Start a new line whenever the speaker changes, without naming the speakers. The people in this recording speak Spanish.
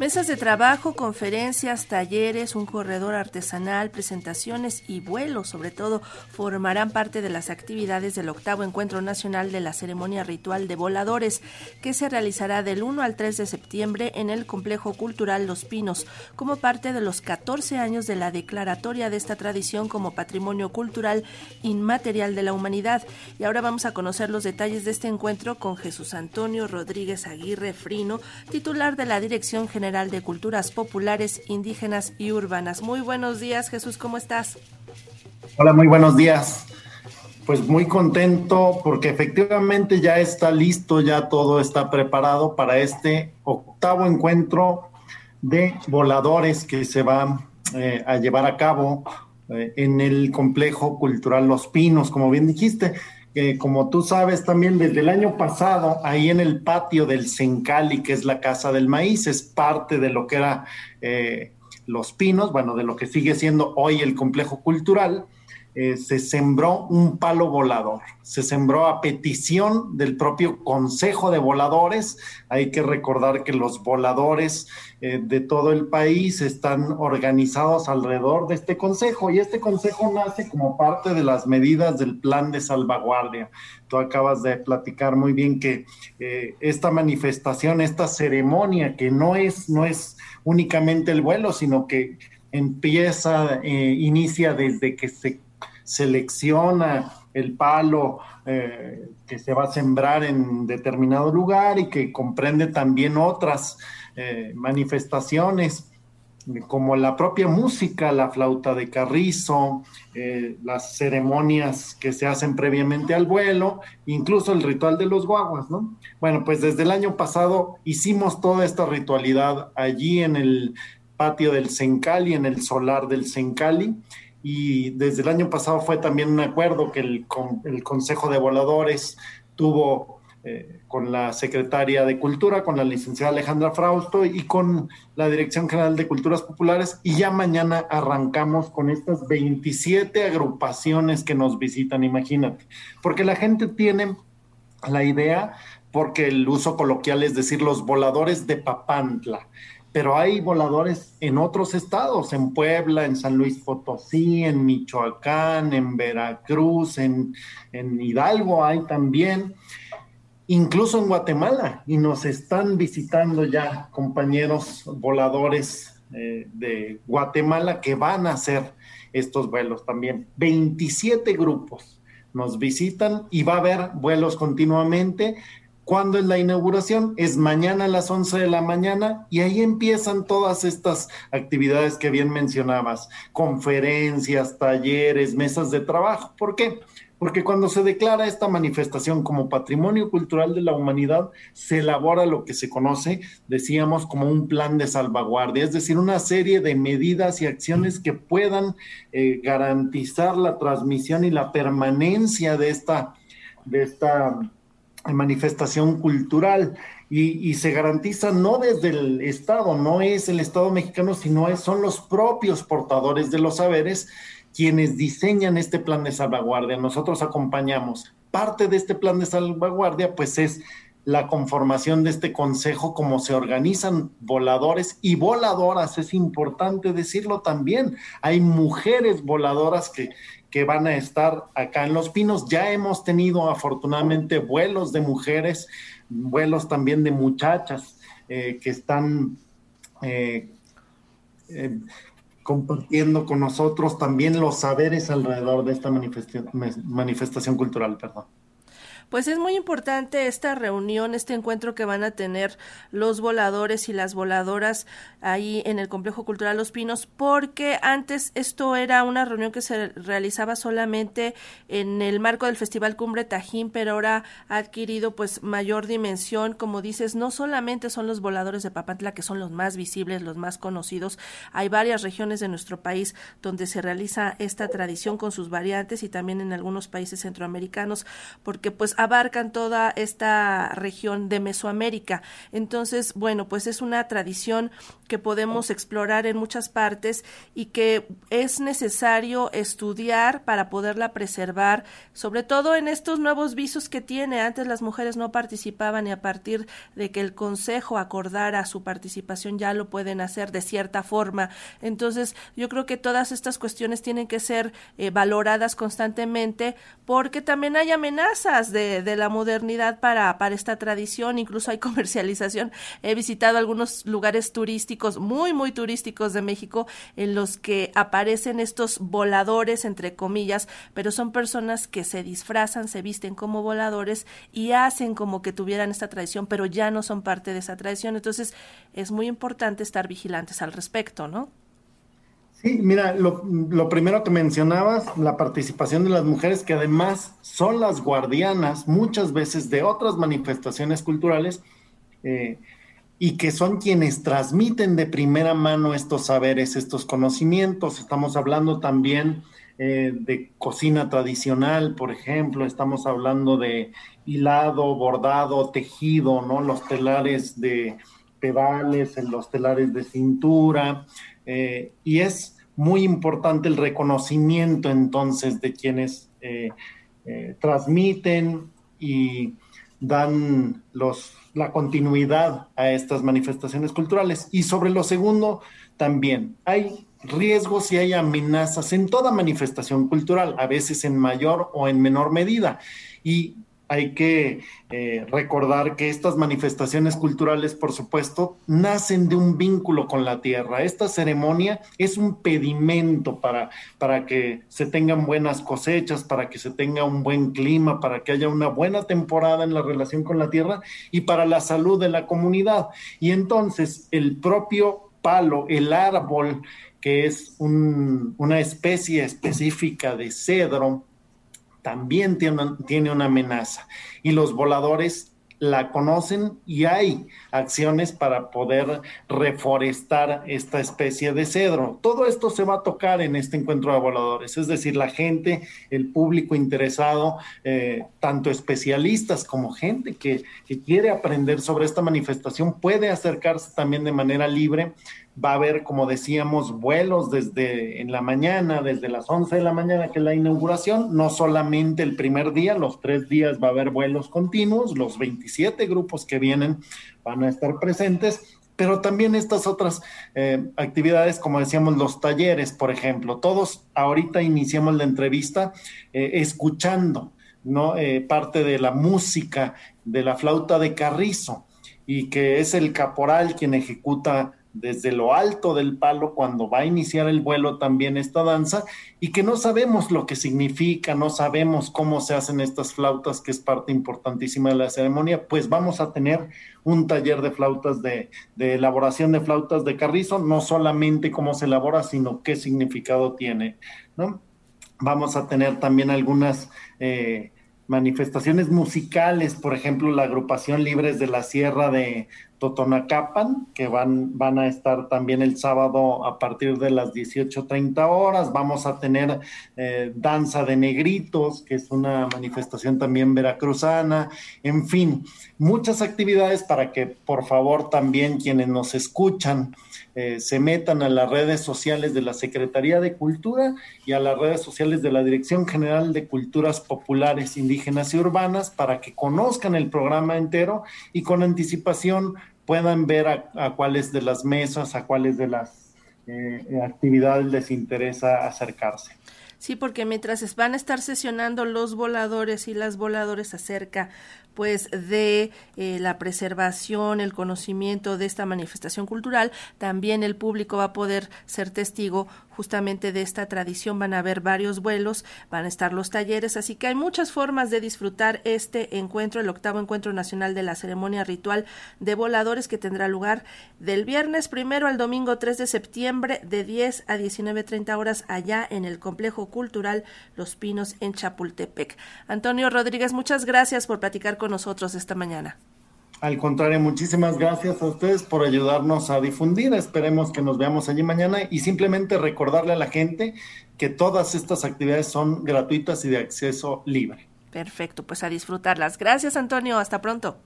Mesas de trabajo, conferencias, talleres, un corredor artesanal, presentaciones y vuelos, sobre todo, formarán parte de las actividades del octavo Encuentro Nacional de la Ceremonia Ritual de Voladores, que se realizará del 1 al 3 de septiembre en el Complejo Cultural Los Pinos, como parte de los 14 años de la declaratoria de esta tradición como Patrimonio Cultural Inmaterial de la Humanidad. Y ahora vamos a conocer los detalles de este encuentro con Jesús Antonio Rodríguez Aguirre Frino, titular de la Dirección General de Culturas Populares, Indígenas y Urbanas. Muy buenos días, Jesús, ¿cómo estás?
Hola, muy buenos días. Pues muy contento porque efectivamente ya está listo, ya todo está preparado para este octavo encuentro de voladores que se va eh, a llevar a cabo eh, en el complejo cultural Los Pinos, como bien dijiste que como tú sabes también desde el año pasado, ahí en el patio del Sencali, que es la Casa del Maíz, es parte de lo que era eh, Los Pinos, bueno, de lo que sigue siendo hoy el complejo cultural, eh, se sembró un palo volador, se sembró a petición del propio Consejo de Voladores. Hay que recordar que los voladores eh, de todo el país están organizados alrededor de este consejo y este consejo nace como parte de las medidas del plan de salvaguardia. Tú acabas de platicar muy bien que eh, esta manifestación, esta ceremonia que no es, no es únicamente el vuelo, sino que empieza, inicia desde que se selecciona el palo eh, que se va a sembrar en determinado lugar y que comprende también otras eh, manifestaciones como la propia música, la flauta de carrizo, eh, las ceremonias que se hacen previamente al vuelo, incluso el ritual de los guaguas, ¿no? Bueno, pues desde el año pasado hicimos toda esta ritualidad allí en el patio del Sencali, en el solar del Sencali, y desde el año pasado fue también un acuerdo que el, el Consejo de Voladores tuvo eh, con la secretaria de Cultura, con la licenciada Alejandra Frausto y con la Dirección General de Culturas Populares y ya mañana arrancamos con estas 27 agrupaciones que nos visitan, imagínate, porque la gente tiene la idea, porque el uso coloquial es decir, los voladores de Papantla pero hay voladores en otros estados, en Puebla, en San Luis Potosí, en Michoacán, en Veracruz, en, Hidalgo hay también, incluso en Guatemala, y nos están visitando ya compañeros voladores eh, de Guatemala que van a hacer estos vuelos también. 27 grupos nos visitan y va a haber vuelos continuamente ¿Cuándo es la inauguración? Es mañana a las 11 de la mañana y ahí empiezan todas estas actividades que bien mencionabas, conferencias, talleres, mesas de trabajo. ¿Por qué? Porque cuando se declara esta manifestación como patrimonio cultural de la humanidad, se elabora lo que se conoce, decíamos, como un plan de salvaguardia, es decir, una serie de medidas y acciones que puedan eh, garantizar la transmisión y la permanencia de esta, de esta manifestación cultural y, se garantiza no desde el Estado, no es el Estado mexicano, sino son los propios portadores de los saberes quienes diseñan este plan de salvaguardia. Nosotros acompañamos. Parte de este plan de salvaguardia, pues es la conformación de este consejo, cómo se organizan voladores y voladoras, es importante decirlo también. Hay mujeres voladoras que, que van a estar acá en Los Pinos. Ya hemos tenido afortunadamente vuelos de mujeres, vuelos también de muchachas eh, que están eh, eh, compartiendo con nosotros también los saberes alrededor de esta manifestación cultural. Perdón.
Pues es muy importante esta reunión, este encuentro que van a tener los voladores y las voladoras ahí en el Complejo Cultural Los Pinos, porque antes esto era una reunión que se realizaba solamente en el marco del Festival Cumbre Tajín, pero ahora ha adquirido pues mayor dimensión, como dices, no solamente son los voladores de Papantla que son los más visibles, los más conocidos, hay varias regiones de nuestro país donde se realiza esta tradición con sus variantes y también en algunos países centroamericanos, porque pues abarcan toda esta región de Mesoamérica. Entonces, bueno, pues es una tradición que podemos explorar en muchas partes y que es necesario estudiar para poderla preservar, sobre todo en estos nuevos visos que tiene. Antes las mujeres no participaban y a partir de que el Consejo acordara su participación ya lo pueden hacer de cierta forma. Entonces, yo creo que todas estas cuestiones tienen que ser eh, valoradas constantemente porque también hay amenazas de, de la modernidad para, para esta tradición, incluso hay comercialización. He visitado algunos lugares turísticos muy, muy turísticos de México en los que aparecen estos voladores, entre comillas, pero son personas que se disfrazan, se visten como voladores y hacen como que tuvieran esta tradición, pero ya no son parte de esa tradición. Entonces, es muy importante estar vigilantes al respecto, ¿no?
Sí, mira, lo, primero que mencionabas, la participación de las mujeres, que además son las guardianas muchas veces de otras manifestaciones culturales, eh, y que son quienes transmiten de primera mano estos saberes, estos conocimientos. Estamos hablando también eh, de cocina tradicional, por ejemplo, estamos hablando de hilado, bordado, tejido, ¿no? Los telares de pedales, los telares de cintura, eh, y es muy importante el reconocimiento entonces de quienes eh, transmiten y dan la continuidad a estas manifestaciones culturales. Y sobre lo segundo, también hay riesgos y hay amenazas en toda manifestación cultural, a veces en mayor o en menor medida. Y hay que eh, recordar que estas manifestaciones culturales, por supuesto, nacen de un vínculo con la tierra. Esta ceremonia es un pedimento para, para que se tengan buenas cosechas, para que se tenga un buen clima, para que haya una buena temporada en la relación con la tierra y para la salud de la comunidad. Y entonces el propio palo, el árbol, que es una especie específica de cedro, también tiene, tiene una amenaza. Y los voladores la conocen y hay acciones para poder reforestar esta especie de cedro. Todo esto se va a tocar en este encuentro de voladores, es decir, la gente, el público interesado, eh, tanto especialistas como gente que, que quiere aprender sobre esta manifestación puede acercarse también de manera libre va a haber, como decíamos, vuelos desde en la mañana, desde las 11 de la mañana, que es la inauguración, no solamente el primer día, los tres días va a haber vuelos continuos, los 27 grupos que vienen van a estar presentes, pero también estas otras eh, actividades, como decíamos, los talleres, por ejemplo, todos ahorita iniciamos la entrevista eh, escuchando, ¿no? Eh, parte de la música de la flauta de carrizo y que es el caporal quien ejecuta desde lo alto del palo cuando va a iniciar el vuelo también esta danza y que no sabemos lo que significa, no sabemos cómo se hacen estas flautas, que es parte importantísima de la ceremonia, pues vamos a tener un taller de flautas de, elaboración de flautas de carrizo, no solamente cómo se elabora, sino qué significado tiene, ¿no? Vamos a tener también algunas... Eh, manifestaciones musicales, por ejemplo, la agrupación Libres de la Sierra de, Totonacapan, que van, van a estar también el sábado a partir de las 18.30 horas. Vamos a tener eh, danza de negritos, que es una manifestación también veracruzana. En fin, muchas actividades para que por favor también quienes nos escuchan eh, se metan a las redes sociales de la Secretaría de Cultura y a las redes sociales de la Dirección General de Culturas Populares, Indígenas y Urbanas para que conozcan el programa entero y con anticipación puedan ver a, cuáles de las mesas, a cuáles de las eh, actividades les interesa acercarse.
Sí, porque mientras van a estar sesionando los voladores y las voladores acerca pues de eh, la preservación, el conocimiento de esta manifestación cultural, también el público va a poder ser testigo justamente de esta tradición. Van a haber varios vuelos, van a estar los talleres, así que hay muchas formas de disfrutar este encuentro, el octavo encuentro nacional de la ceremonia ritual de voladores que tendrá lugar del viernes primero al domingo 3 de septiembre de 10 a 19.30 horas allá en el complejo cultural Los Pinos en Chapultepec. Antonio Rodríguez, muchas gracias por platicar con nosotros esta mañana.
Al contrario, muchísimas gracias a ustedes por ayudarnos a difundir. Esperemos que nos veamos allí mañana y simplemente recordarle a la gente que todas estas actividades son gratuitas y de acceso libre.
Perfecto, pues a disfrutarlas. Gracias Antonio, hasta pronto.